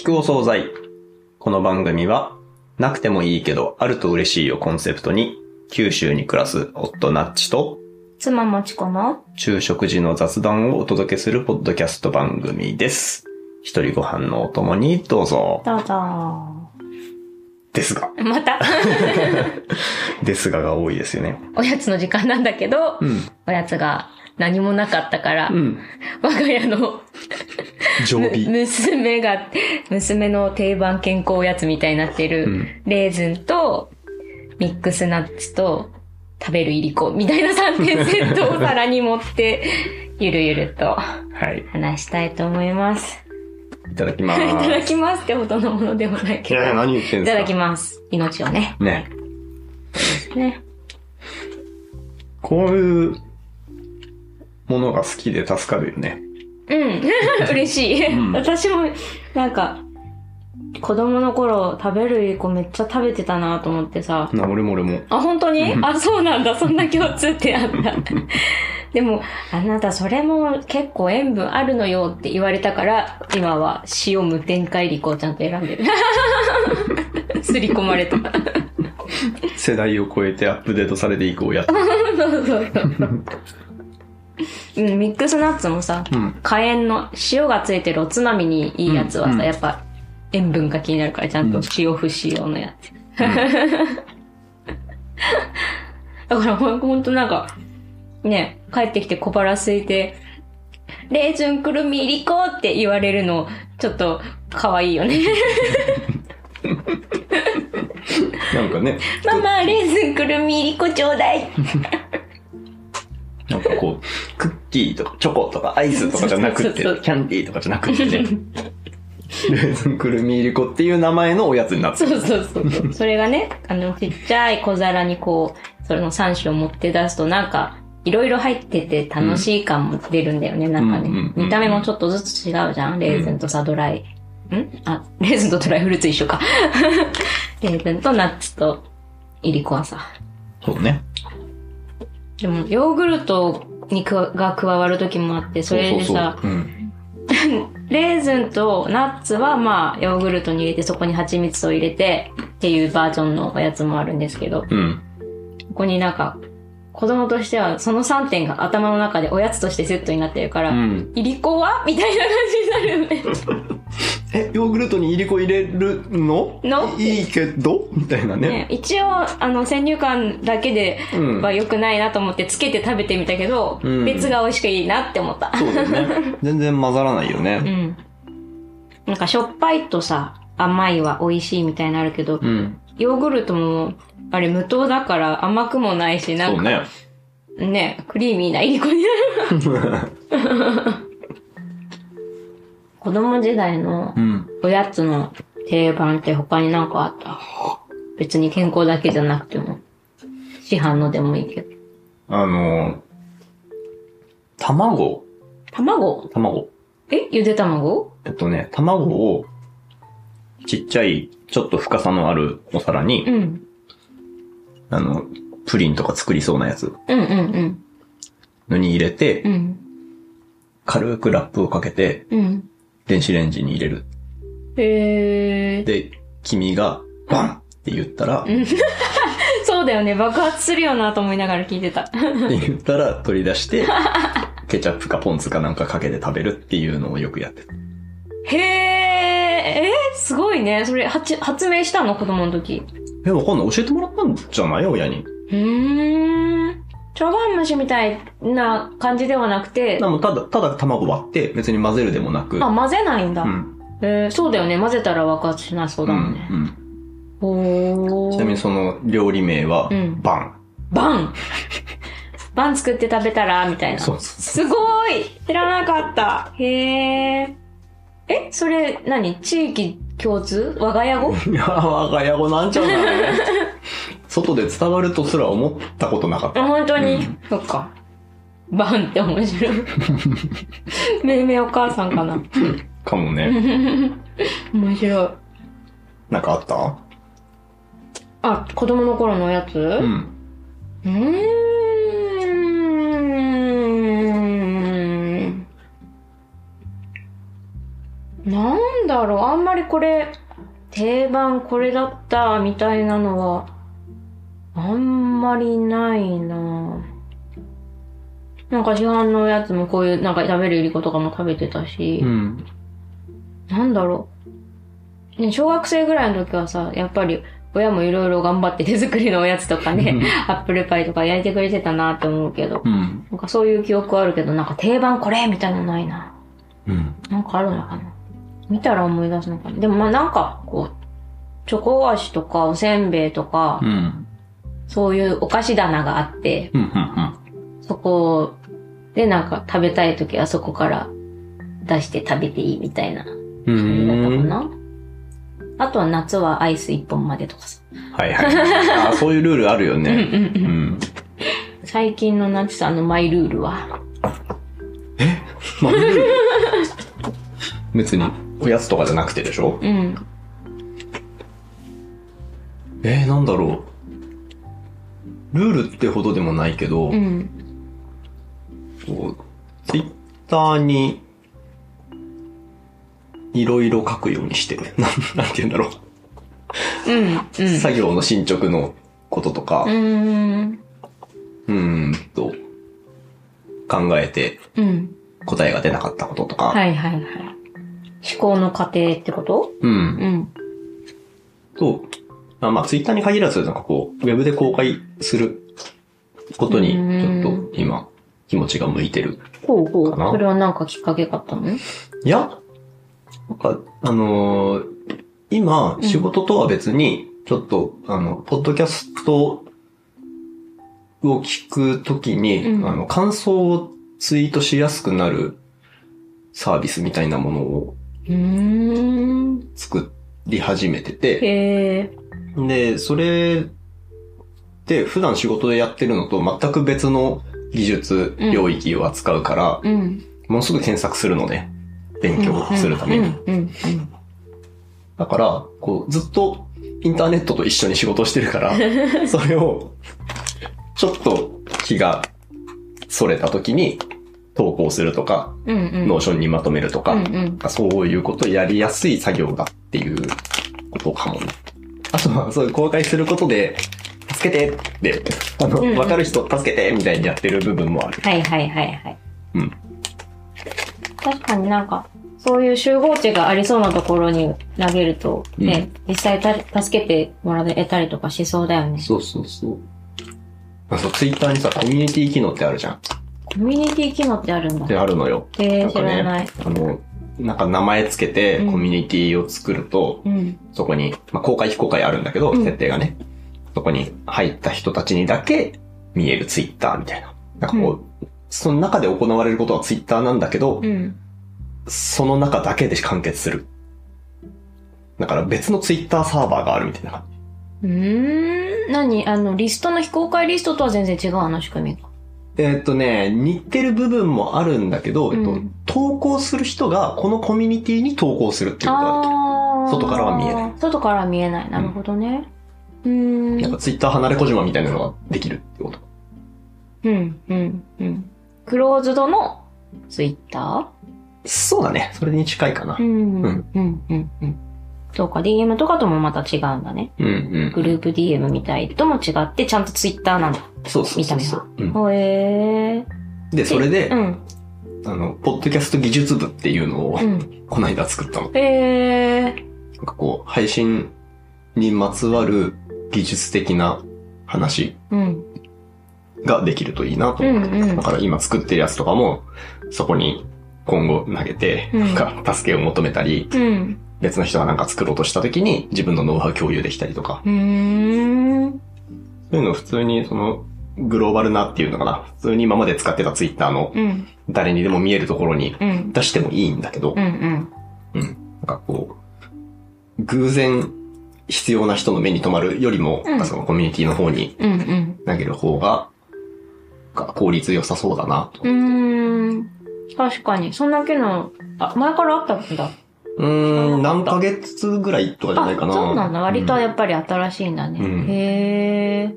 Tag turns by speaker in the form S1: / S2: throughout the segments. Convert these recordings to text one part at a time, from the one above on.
S1: 聞くお惣菜。この番組は、なくてもいいけど、あると嬉しいをコンセプトに、九州に暮らす夫ナッチと、
S2: 妻もちこの
S1: 昼食時の雑談をお届けするポッドキャスト番組です。一人ご飯のお供にどうぞ。
S2: どうぞ。
S1: ですが。
S2: また？
S1: ですがが多いですよね。
S2: おやつの時間なんだけど、
S1: うん。
S2: おやつが何もなかったから、
S1: うん。
S2: 我が家の。娘が、娘の定番健康おやつみたいになってる、
S1: うん
S2: レーズンとミックスナッツと食べるいりこみたいな3点セットを 皿に持って、ゆるゆると
S1: はい。
S2: 話したいと思います。
S1: いただきま
S2: いただ。きますってほどのものでもないけど。
S1: いやいや、何言ってんすか？
S2: いただきます。命をね。
S1: ね。
S2: ね。
S1: こういうものが好きで助かるよね。
S2: うん。嬉しい。
S1: うん
S2: 私も、なんか、子供の頃食べるいりこめっちゃ食べてたなと思ってさ。
S1: な、俺も俺も。
S2: あ、本当に、
S1: うん
S2: あ、そうなんだ。そんな共通点あった。でも、あなたそれも結構塩分あるのよって言われたから、今は塩無添加いりこをちゃんと選んでる。すり込まれた。
S1: 世代を超えてアップデートされていくおやつ。
S2: そうそうそう。うん、ミックスナッツもさ、
S1: うん。
S2: 火炎の塩がついてるおつまみにいいやつはさ、
S1: うん
S2: やっぱ塩分が気になるからちゃんと塩不使用のやつ。だからほんほんとなんか、ね、帰ってきて小腹空いて、レーズンくるみいりこって言われるの、ちょっと可愛いよね。
S1: なんかね、
S2: ママ、レーズンくるみいりこちょうだい。
S1: なんかこう、クッキーとかチョコとかアイスとかじゃなくって、キャンディーとかじゃなくってね、レーズンくるみいりこっていう名前のおやつになってる。
S2: そうそうそうそれがね、あの、ちっちゃい小皿にこう、それの3種を持って出すとなんか、いろいろ入ってて楽しい感も出るんだよね、なんかね、
S1: うんうんうん
S2: 見た目もちょっとずつ違うじゃんレーズンとさ、ドライ。ん？あ、レーズンとドライフルーツ一緒か。レーズンとナッツとイリコはさ。
S1: そうね。
S2: でも、ヨーグルトにが加わる時もあって、それでさ、
S1: そうそうそう。うん。
S2: レーズンとナッツはまあ、ヨーグルトに入れて、そこに蜂蜜を入れて、っていうバージョンのおやつもあるんですけど、
S1: うん。
S2: ここになんか、子供としてはその3点が頭の中でおやつとしてセットになってるから、
S1: うん。
S2: いりこは？みたいな感じになるよね。
S1: え、ヨーグルトにいりこ入れるの？
S2: の？
S1: いいけど？みたいなね。
S2: ね一応、あの、先入観だけで
S1: うん。
S2: は良くないなと思ってつけて食べてみたけど、
S1: うん
S2: 別が美味しくいいなって思った。
S1: そうだよね。全然混ざらないよね。
S2: うん。なんかしょっぱいとさ、甘いは美味しいみたいになるけど、
S1: うん。
S2: ヨーグルトも、あれ無糖だから甘くもないし、なんか
S1: ね。
S2: ね、クリーミーないりこになる。子供時代の
S1: うん。
S2: おやつの定番って他になんかあった？別に健康だけじゃなくても。市販のでもいいけど。
S1: あの、卵
S2: 卵？
S1: 卵。
S2: え？ゆで卵？
S1: えっとね、卵を、ちっちゃい、ちょっと深さのあるお皿に、
S2: うん。
S1: あの、プリンとか作りそうなやつ
S2: うんうん
S1: のに入れて、
S2: うん。うん。
S1: 軽くラップをかけて、
S2: うん。
S1: 電子レンジに入れる。
S2: へー。
S1: で、君が、バンって言ったら、って
S2: そうだよね。爆発するよなと思いながら聞いてた。
S1: 言ったら 取り出して、ケチャップかポン酢かなんかかけて食べるっていうのをよくやってた。
S2: へー。えー、すごいね。それ、発発明したの？子供の時。
S1: え、わかんない。教えてもらったんじゃない？親に。
S2: うーん。茶碗蒸しみたいな感じではなくて、
S1: でもただ、ただ卵割って、別に混ぜるでもなく。
S2: あ、混ぜないんだ。
S1: うん。
S2: えーそうだよね。混ぜたら爆発しなそうだもんね。
S1: うんうん。ちなみにその料理名は、
S2: うん
S1: バン。
S2: バン バン作って食べたらみたいな。
S1: そう
S2: すごい知らなかった。へー。えそれ何、地域共通？我が家語？
S1: いや、我が家語なんちゃうかね。外で伝わるとすら思ったことなかった。
S2: あ、本当に、
S1: うん
S2: そっか。バンって面白い。めいめいお母さんかな。
S1: かもね。
S2: 面白い。
S1: なんかあった？
S2: あ、子供の頃のおやつ？
S1: う。
S2: うんーん。なんだろう、あんまりこれ、定番これだった、みたいなのは、あんまりないななんか市販のやつもこういう、なんか食べるいりことかも食べてたし、
S1: ん。
S2: なんだろう。ね、小学生ぐらいの時はさ、やっぱり親もいろいろ頑張って手作りのおやつとかね、アップルパイとか焼いてくれてたなって思うけど、
S1: うん。
S2: なんかそういう記憶はあるけど、なんか定番これみたいなのないな。
S1: うん。
S2: なんかあるのかな見たら思い出すのかなでもまあなんか、こう、チョコ菓子とかおせんべいとか、
S1: うん。
S2: そういうお菓子棚があって、
S1: うん。うん。
S2: そこでなんか食べたい時はそこから出して食べていいみたいな
S1: う
S2: 感じだったか
S1: ん。
S2: な。あとは夏はアイス一本までとかさ。
S1: はいはい。あーそういうルールあるよね。
S2: うんうんうん
S1: うん。
S2: 最近の夏さんのマイルールは、
S1: まあ、ルール？別に、おやつとかじゃなくてでしょ？
S2: うん。
S1: えー、なんだろう。ルールってほどでもないけど、
S2: うん。
S1: こうツイッターに、いろいろ書くようにしてる。なん、なんて言うんだろう。
S2: うん。うん。
S1: 作業の進捗のこととか
S2: う、ーん。
S1: うーんと、考えて
S2: うん。
S1: 答えが出なかったこととか、
S2: はいはいはい。思考の過程ってこと？
S1: うん。
S2: うん。
S1: と、あまあ、ツイッターに限らず、なんかこう、ウェブで公開することに、ちょっと今、気持ちが向いてる。
S2: ほうほう。それはなんかきっかけがあったの？
S1: いや、なんか、あのー今、
S2: うん
S1: 仕事とは別に、ちょっと、あの、ポッドキャストを聞くときに、
S2: うん
S1: あの、感想をツイートしやすくなるサービスみたいなものを
S2: うーん。
S1: 作り始めてて、
S2: へえ。
S1: で、それって普段仕事でやってるのと全く別の技術領域を扱うから、
S2: うん。
S1: ものすぐ検索するのね。勉強するために。だから、こう、ずっとインターネットと一緒に仕事をしてるから、それを、ちょっと気が逸れた時に投稿するとか、
S2: うん。うん。
S1: Notion にまとめるとか、
S2: うん。うん。
S1: そういうことをやりやすい作業だっていうことかもね。あとは、そういう公開することで、助けてって、あの、
S2: うんうん
S1: わかる人助けてみたいにやってる部分もある。
S2: はいはいはいはい。
S1: うん。
S2: 確かになんか、そういう集合値がありそうなところに投げると、ね、実際た助けてもらえたりとかしそうだよね。
S1: そうそうそう。あそう、ツイッターにさ、コミュニティ機能ってあるじゃん。っ
S2: コミュニティ機能ってあるんだ。
S1: てあるのよ。
S2: えー、知
S1: なんから
S2: ない
S1: ね。、あの、なんか名前つけて
S2: うん
S1: コミュニティを作ると、
S2: うん。
S1: そこに、まあ、公開非公開あるんだけど、
S2: うん
S1: 設定がね。そこに入った人たちにだけ見えるツイッターみたいな。なんかこう、その中で行われることはツイッターなんだけど、
S2: うん。
S1: その中だけで完結する。だから別のツイッターサーバーがあるみたいな感じ。
S2: うーん。何？あの、リストの非公開リストとは全然違うあの仕組みが。
S1: えーっとね、似てる部分もあるんだけど、えっと
S2: うん、
S1: 投稿する人がこのコミュニティに投稿するっていうことができる。外からは見えない。
S2: 外からは見えない。なるほどね。うーん。
S1: なんかツイッター離れ小島みたいなのができるってこと。
S2: うん、うん、うん。クローズドのツイッタ
S1: そうだね。それに近いかな
S2: ー。うん、
S1: う
S2: うんん、うん、うん、うん。そうか、DM とかともまた違うんだね。
S1: うんうん。
S2: グループ DM みたいとも違って、ちゃんとツイッターなんだ。
S1: そうそうそうそう。うん
S2: ほえー。
S1: で、それで、
S2: うん、
S1: あの、ポッドキャスト技術部っていうのを、
S2: うん。
S1: この間作ったの。
S2: えー。
S1: なんかこう、配信にまつわる技術的な話
S2: うん、
S1: ができるといいなと思って。
S2: うんうん
S1: だから今作ってるやつとかも、そこに今後投げて、
S2: うん
S1: なんか助けを求めたり、
S2: うん。
S1: 別の人がなんか作ろうとした時に自分のノウハウ共有できたりとか。そういうのを普通にその、グローバルなっていうのかな。普通に今まで使ってたツイッターの
S2: うん、
S1: 誰にでも見えるところに
S2: うん、
S1: 出してもいいんだけど、
S2: うん。
S1: なんかこう、偶然必要な人の目に留まるよりも、
S2: うん
S1: そのコミュニティの方に。投げる方が、が効率良さそうだなと。
S2: うーん。確かに。そんな機能、あ、前からあったんだ。
S1: うーん、何ヶ月ぐらいとかじゃないかな。
S2: あ、そうなんだ。割とや
S1: っ
S2: っぱり新しいんだね。
S1: うん
S2: へえ。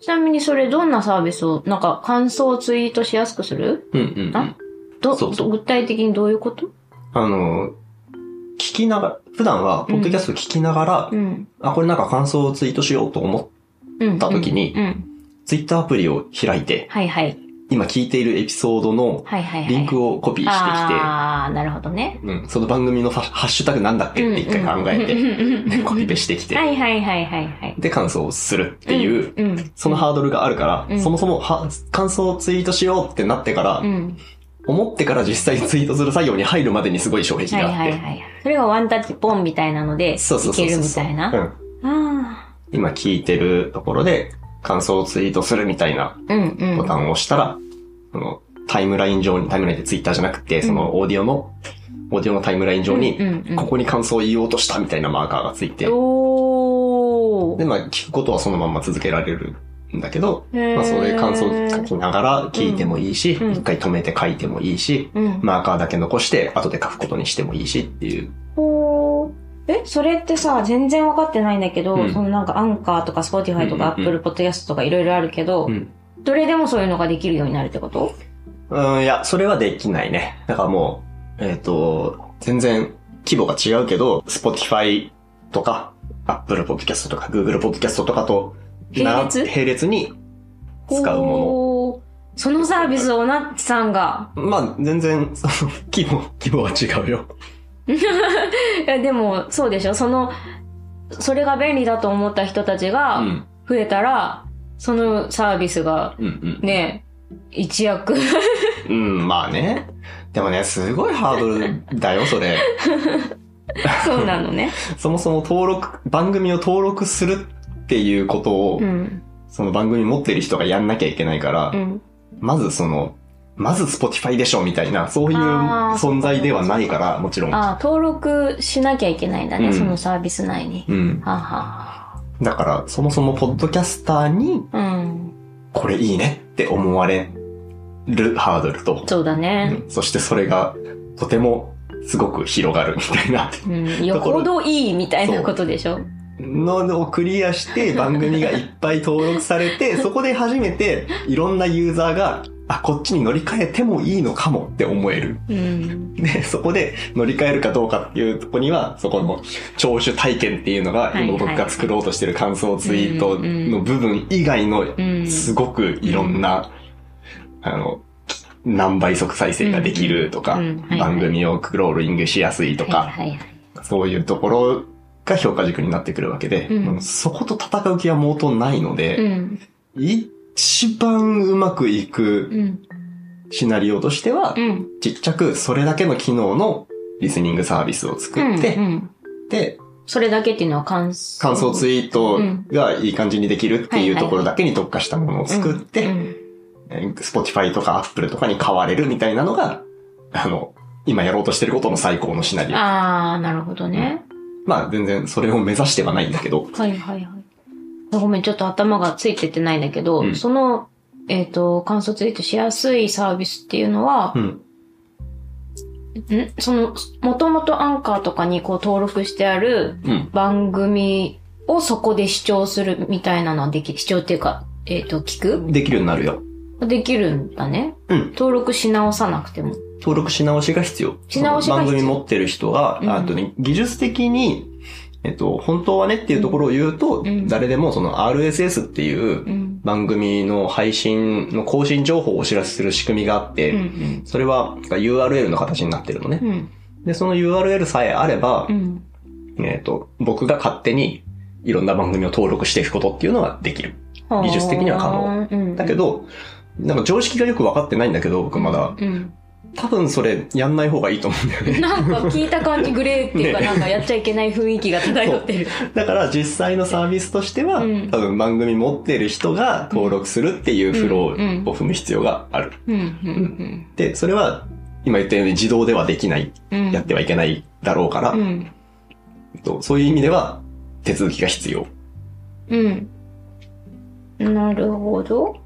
S2: ちなみにそれどんなサービスを、なんか感想をツイートしやすくする？
S1: うんうんうん。
S2: あど
S1: そうそう
S2: ど具体的にどういうこと？
S1: あの、聞きながら、普段は、ポッドキャスト聞きながら、
S2: うん。
S1: あ、これなんか感想をツイートしようと思っ
S2: うん。
S1: た時に
S2: うんうん。
S1: ツイッターアプリを開いて、
S2: はいはい。
S1: 今聞いているエピソードの
S2: はいはいはい。
S1: リンクをコピーしてきて、
S2: ああ、なるほどね。
S1: うん、その番組のハッシュタグなんだっけって一回考えて、でコピペしてきて、
S2: はいはいはいはいはい。
S1: で、感想をするっていう。そのハードルがあるから、
S2: うん
S1: そもそもは感想をツイートしようってなってから、
S2: うん。
S1: 思ってから実際にツイートする作業に入るまでにすごい障壁
S2: はい
S1: があって。
S2: はいはい。それがワンタッチポンみたいなので、い
S1: そうそうそうそう。
S2: けるみたいな。
S1: 今聞いてるところで、感想をツイートするみたいな。ボタンを押したら、そのタイムライン上に、タイムラインってツイッターじゃなくて、そのオーディオの、オーディオのタイムライン上に、
S2: うんうんうん
S1: ここに感想を言おうとしたみたいなマーカーがついて、
S2: おー。
S1: で、まあ聞くことはそのまま続けられるんだけど、まあそれ感想を書きながら聞いてもいいし、
S2: うん
S1: 一回止めて書いてもいいし、
S2: うん。
S1: マーカーだけ残して後で書くことにしてもいいしっていう。
S2: え、それってさ、全然わかってないんだけど、
S1: うん
S2: そのなんかアンカーとか Spotify とか Apple Podcast とかいろいろあるけど、
S1: うん。
S2: どれでもそういうのができるようになるってこと？
S1: うん、いや、それはできないね。だからもう、えっ、と、全然規模が違うけど、Spotify とか、Apple Podcast とか Google Podcast とかと、
S2: 並列？
S1: 並列に使うも
S2: ほーそのサービスをナッチさんが？
S1: の。まあ、全然、その、規模、規模は違うよ。
S2: いやでも、そうでしょその、それが便利だと思った人たち
S1: う
S2: が
S1: ん。
S2: 増えたら、そのサービスが
S1: うん
S2: ね、一躍。
S1: うん。うん、まあね。でもね、すごいハードルだよ、それ。
S2: そうなのね。
S1: そもそも登録、番組を登録するっていうことを、
S2: うん。
S1: その番組持ってる人がやんなきゃいけないから、
S2: うん。
S1: まずその、まず Spotify でしょみたいな、そういう存在ではないから、もちろん。
S2: ああ、登録しなきゃいけないんだね、
S1: うん
S2: そのサービス内に。
S1: うん。
S2: はあ、は
S1: だから、そもそもポッドキャスターに、
S2: あ、うん。
S1: これいいねって思われるハードルと、
S2: そうだね。
S1: うんそしてそれが、とても、すごく広がるみたいな
S2: うん。よほどいいみたいなことでしょ？
S1: のをクリアして、番組がいっぱい登録されて、そこで初めて、いろんなユーザーが、あ、こっちに乗り換えてもいいのかもって思える。
S2: うん。
S1: で、そこで乗り換えるかどうかっていうとこには、そこの聴取体験っていうのが、
S2: はい
S1: 今僕が作ろうとしてる感想ツイートの部分以外の
S2: うん。
S1: すごくいろんな、あの、何倍速再生ができるとか、番組をクローリングしやすいとか。そういうところが評価軸になってくるわけで、
S2: うん
S1: そこと戦う気は毛頭ないの
S2: う
S1: で、
S2: ん。
S1: 一番うまくいく
S2: うん。
S1: シナリオとしては、
S2: うん。
S1: ちっちゃくそれだけの機能のリスニングサービスを作って、
S2: うんうん
S1: で、
S2: それだけっていうのは感想。
S1: 感想ツイート
S2: うん
S1: がいい感じにできるっていうところだけに特化したものを作って、Spotify とか Apple とかに変われるみたいなのが、あの、今やろうとしてることの最高のシナリオ。
S2: ああ、なるほどね。
S1: まあ全然それを目指してはないんだけど、
S2: はいはいはい。ごめん、ちょっと頭がついてってないんだけど、
S1: うん
S2: その、えっ、と、感想ツイートしやすいサービスっていうのは
S1: う、ん。
S2: ん？その、もともとアンカーとかにこう登録してある
S1: うん。
S2: 番組をそこで視聴するみたいなのはできる。視聴っていうか、えっ、と、聞く？
S1: できるようになるよ。
S2: できるんだね。
S1: うん。
S2: 登録し直さなくても。
S1: 登録し直しが必要。
S2: し直しが必要
S1: その番組持ってる人が、
S2: うん
S1: あとね、技術的に、えっと、本当はねっていうところを言うと、
S2: うん
S1: 誰でもその RSS っていう
S2: うん。
S1: 番組の配信の更新情報をお知らせする仕組みがあって、
S2: うん
S1: それは URL の形になってるのね
S2: う。ん。
S1: で、その URL さえあれば
S2: う、ん。
S1: えっと、僕が勝手にいろんな番組を登録していくことっていうのはできる。技術的には可能
S2: 能
S1: だけ、ど、なんか常識がよくわかってないんだけど、僕まだ。
S2: うん。
S1: 多分それやんない方がいいと思うんだよね。
S2: なんか聞いた感じグレーっていうか、
S1: ね
S2: なんかやっちゃいけない雰囲気が漂ってる。
S1: だから実際のサービスとしては、
S2: うん
S1: 多分番組持ってる人が登録するっていうフローを踏む必要がある。で、それは今言ったように自動ではできない、
S2: うん。
S1: やってはいけないだろうから、
S2: うん。
S1: えっとそういう意味では手続きが必要。
S2: うん。なるほど。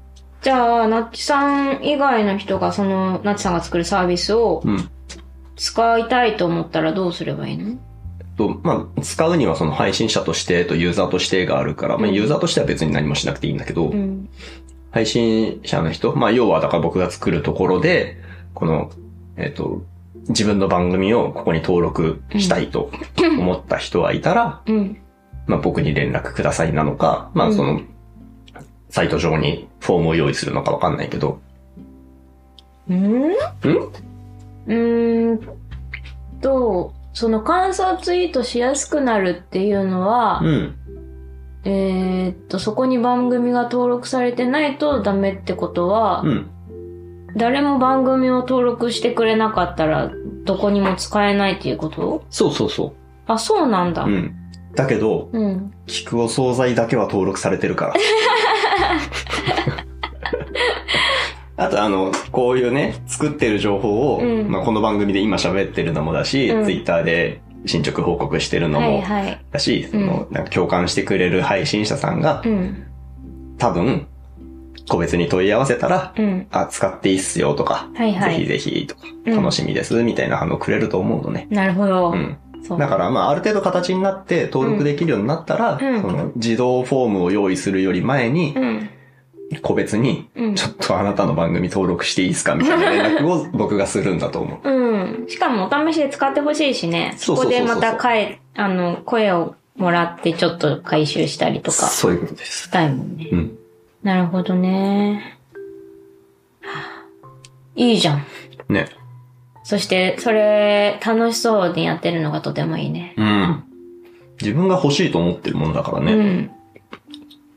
S2: じゃあ、ナッチさん以外の人がその、ナッチさんが作るサービスを
S1: うん。
S2: 使いたいと思ったらどうすればいいの？
S1: と、まあ、使うにはその配信者としてとユーザーとしてがあるから、まあ、
S2: うん
S1: ユーザーとしては別に何もしなくていいんだけど、
S2: うん。
S1: 配信者の人、まあ、要はだから僕が作るところで、この、えっ、と、自分の番組をここに登録したいと思った人はいたら、
S2: うん。
S1: まあ僕に連絡くださいなのか、まあその、サイト上にフォームを用意するのかわかんないけど、
S2: うん？うーんと、その感想ツイートしやすくなるっていうのは、
S1: うん。
S2: えーっと、そこに番組が登録されてないとダメってことは、
S1: うん。
S2: 誰も番組を登録してくれなかったら、どこにも使えないっていうこと？
S1: そうそうそ
S2: あ、そうなんだ。
S1: う。うん。だけど、
S2: うん。
S1: 菊お惣菜だけは登録されてるから。あとあの、こういうね、作ってる情報を、
S2: うん
S1: まあこの番組で今喋ってるのもだし、
S2: うん
S1: ツイッターで進捗報告してるの
S2: はい
S1: も
S2: はい。
S1: だし、その、なんか共感してくれる配信者さんが、
S2: うん。
S1: 多分、個別に問い合わせたら、
S2: うん。
S1: あ、使っていいっすよとか、
S2: はいはい
S1: ぜひぜひとか、
S2: うん
S1: 楽しみです、みたいな反応くれると思うのね。
S2: なるほど。
S1: うん。だから、まあ、ある程度形になって登録できるようになったら、
S2: うん
S1: その自動フォームを用意するより前に、
S2: うん。
S1: 個別に、
S2: うん。
S1: ちょっとあなたの番組登録していいですかみたいな連絡を 僕がするんだと思う。
S2: うん。しかもお試しで使ってほしいしね。
S1: そ
S2: こでまた声、あの、声をもらってちょっと回収したりとか
S1: そういうことです。
S2: したいもんね。
S1: うん。
S2: なるほどね。はあいいじゃん。
S1: ね。
S2: そして、それ、楽しそうにやってるのがとてもいいね。
S1: うん。自分が欲しいと思ってるものだからね。
S2: うん。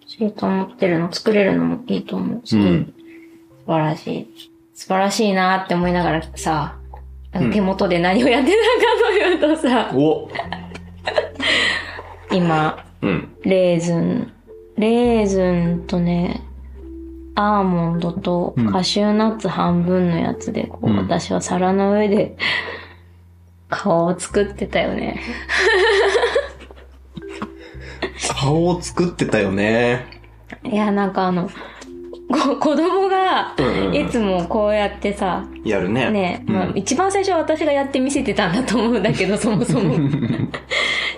S2: 欲しいと思ってるの、作れるのもいいと思う。
S1: うん
S2: 素晴らしい。素晴らしいなって思いながらさ、手元で何をやってたかというとさ、
S1: お
S2: 今、
S1: うん。
S2: レーズン、レーズンとね、アーモンドと
S1: うん
S2: カシューナッツ半分のやつで、こう、
S1: うん
S2: 私は皿の上で 顔を作ってたよね。
S1: 顔を作ってたよね。
S2: いや、なんかあの、こ子供が
S1: うんうんうん
S2: いつもこうやってさ、
S1: やるね。
S2: ね、
S1: うん
S2: まあ、一番最初は私がやって見せてたんだと思うんだけど、そもそも。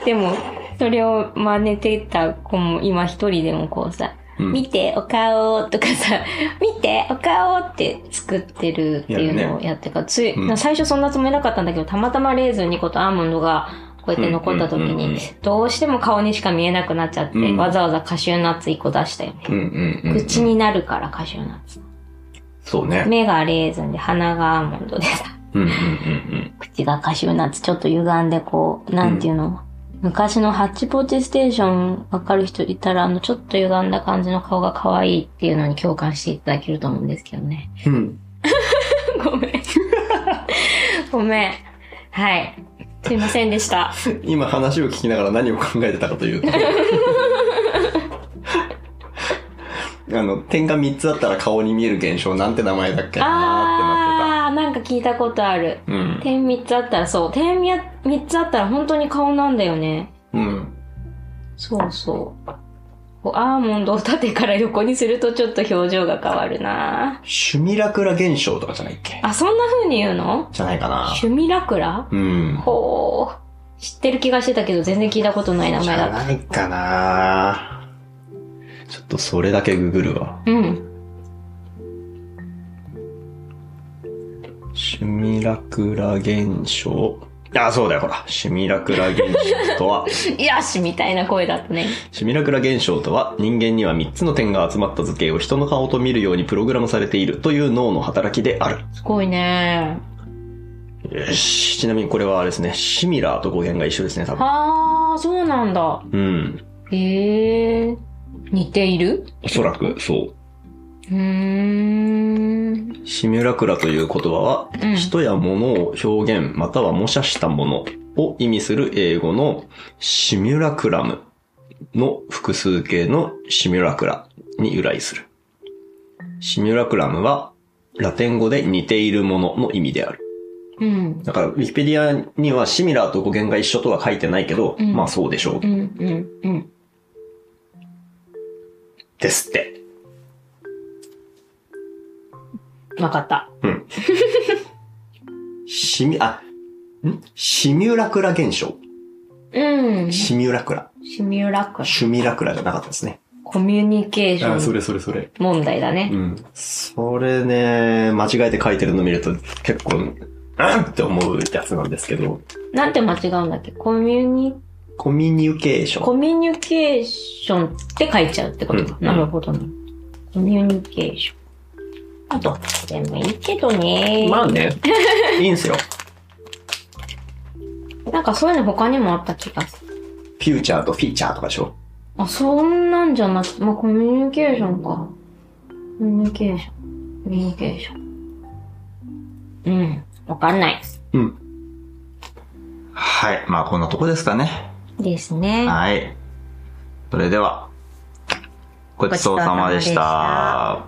S2: でも、それを真似てた子も今一人でもこうさ、
S1: うん
S2: 見て、お顔とかさ、見て、お顔って作ってるっていうのをやってから、つい、
S1: うん。
S2: 最初そんなつもりなかったんだけど、たまたまレーズン2個とアーモンドがこうやって残った時に、どうしても顔にしか見えなくなっちゃって、
S1: うん。
S2: わざわざカシューナッツ1個出したよね。口になるからカシューナッツ。
S1: そうね。
S2: 目がレーズンで鼻がアーモンドでさ、口がカシューナッツちょっと歪んでこう、なんていうの、昔のハッチポッチステーションわかる人いたら、あの、ちょっと歪んだ感じの顔が可愛いっていうのに共感していただけると思うんですけどね。
S1: うん。うん。
S2: ごめん。ごめん。はい。すいませんでした。
S1: 今話を聞きながら何を考えてたかというと。あの、点が3つあったら顔に見える現象なんて名前だっけな
S2: あー、なんか聞いたことある。
S1: ーってなってた。
S2: 点3つあったら、そう。点3つあったら本当に顔なんだよね。
S1: うん。うん。
S2: そうそう。アーモンドを縦から横にするとちょっと表情が変わるな
S1: シュミラクラ現象とかじゃないっけ？
S2: あ、そんな風に言うの？
S1: じゃないかな。
S2: シュミラクラ？
S1: うん。
S2: ほう。知ってる気がしてたけど全然聞いたことない名
S1: じゃ
S2: 前だった。
S1: ないかな。ちょっとそれだけググるわ。
S2: うん。
S1: シュミラクラ現象。あ、そうだよ、ほら。シュミラクラ現象とは、
S2: よしみたいな声だったね。
S1: シュミラクラ現象とは、人間には3つの点が集まった図形を人の顔と見るようにプログラムされているという脳の働きである。
S2: すごいね。
S1: よし。ちなみにこれはあれですね。シミラーと語源が一緒ですね、多分。
S2: はあ、そうなんだ。
S1: うん。
S2: へえ。似ている？
S1: おそらく、そう。
S2: うーん。
S1: シミュラクラという言葉は、
S2: うん
S1: 人や物を表現または模写したものを意味する英語のシミュラクラムの複数形のシミュラクラに由来する。シミュラクラムはラテン語で似ているものの意味である。
S2: うん。
S1: だから、ウィキペディアにはシミラーと語源が一緒とは書いてないけど、
S2: うん
S1: まあそうでしょう
S2: う。ん、うん、うん。
S1: ですって。
S2: わかった。
S1: うん。シミ、あ、ん？シミュラクラ現象？
S2: うん。
S1: シミュラクラ。
S2: シミュラクラ。
S1: シュミラクラじゃなかったですね。
S2: コミュニケーション
S1: れそれそれ。
S2: 問題だね
S1: う。ん。それね、間違えて書いてるの見ると結構うんって思うやつなんですけど、
S2: なんて間違うんだっけ？コミュニ、
S1: コミュニケーション。
S2: コミュニケーションって書いちゃうってことか。
S1: うん
S2: なるほどね。コミュニケーション。あと、でもいいけどね。
S1: まあね、いいんすよ。
S2: なんかそういうの他にもあった気がする。
S1: フューチャーとフィーチャーとかでしょ？
S2: あ、そんなんじゃなくて、まあ、コミュニケーションか。コミュニケーション。コミュニケーション。うん。わかんない。
S1: うん。はい。まあこんなとこですかね。
S2: ですね。
S1: はい。それでは、ごちそうさまでした。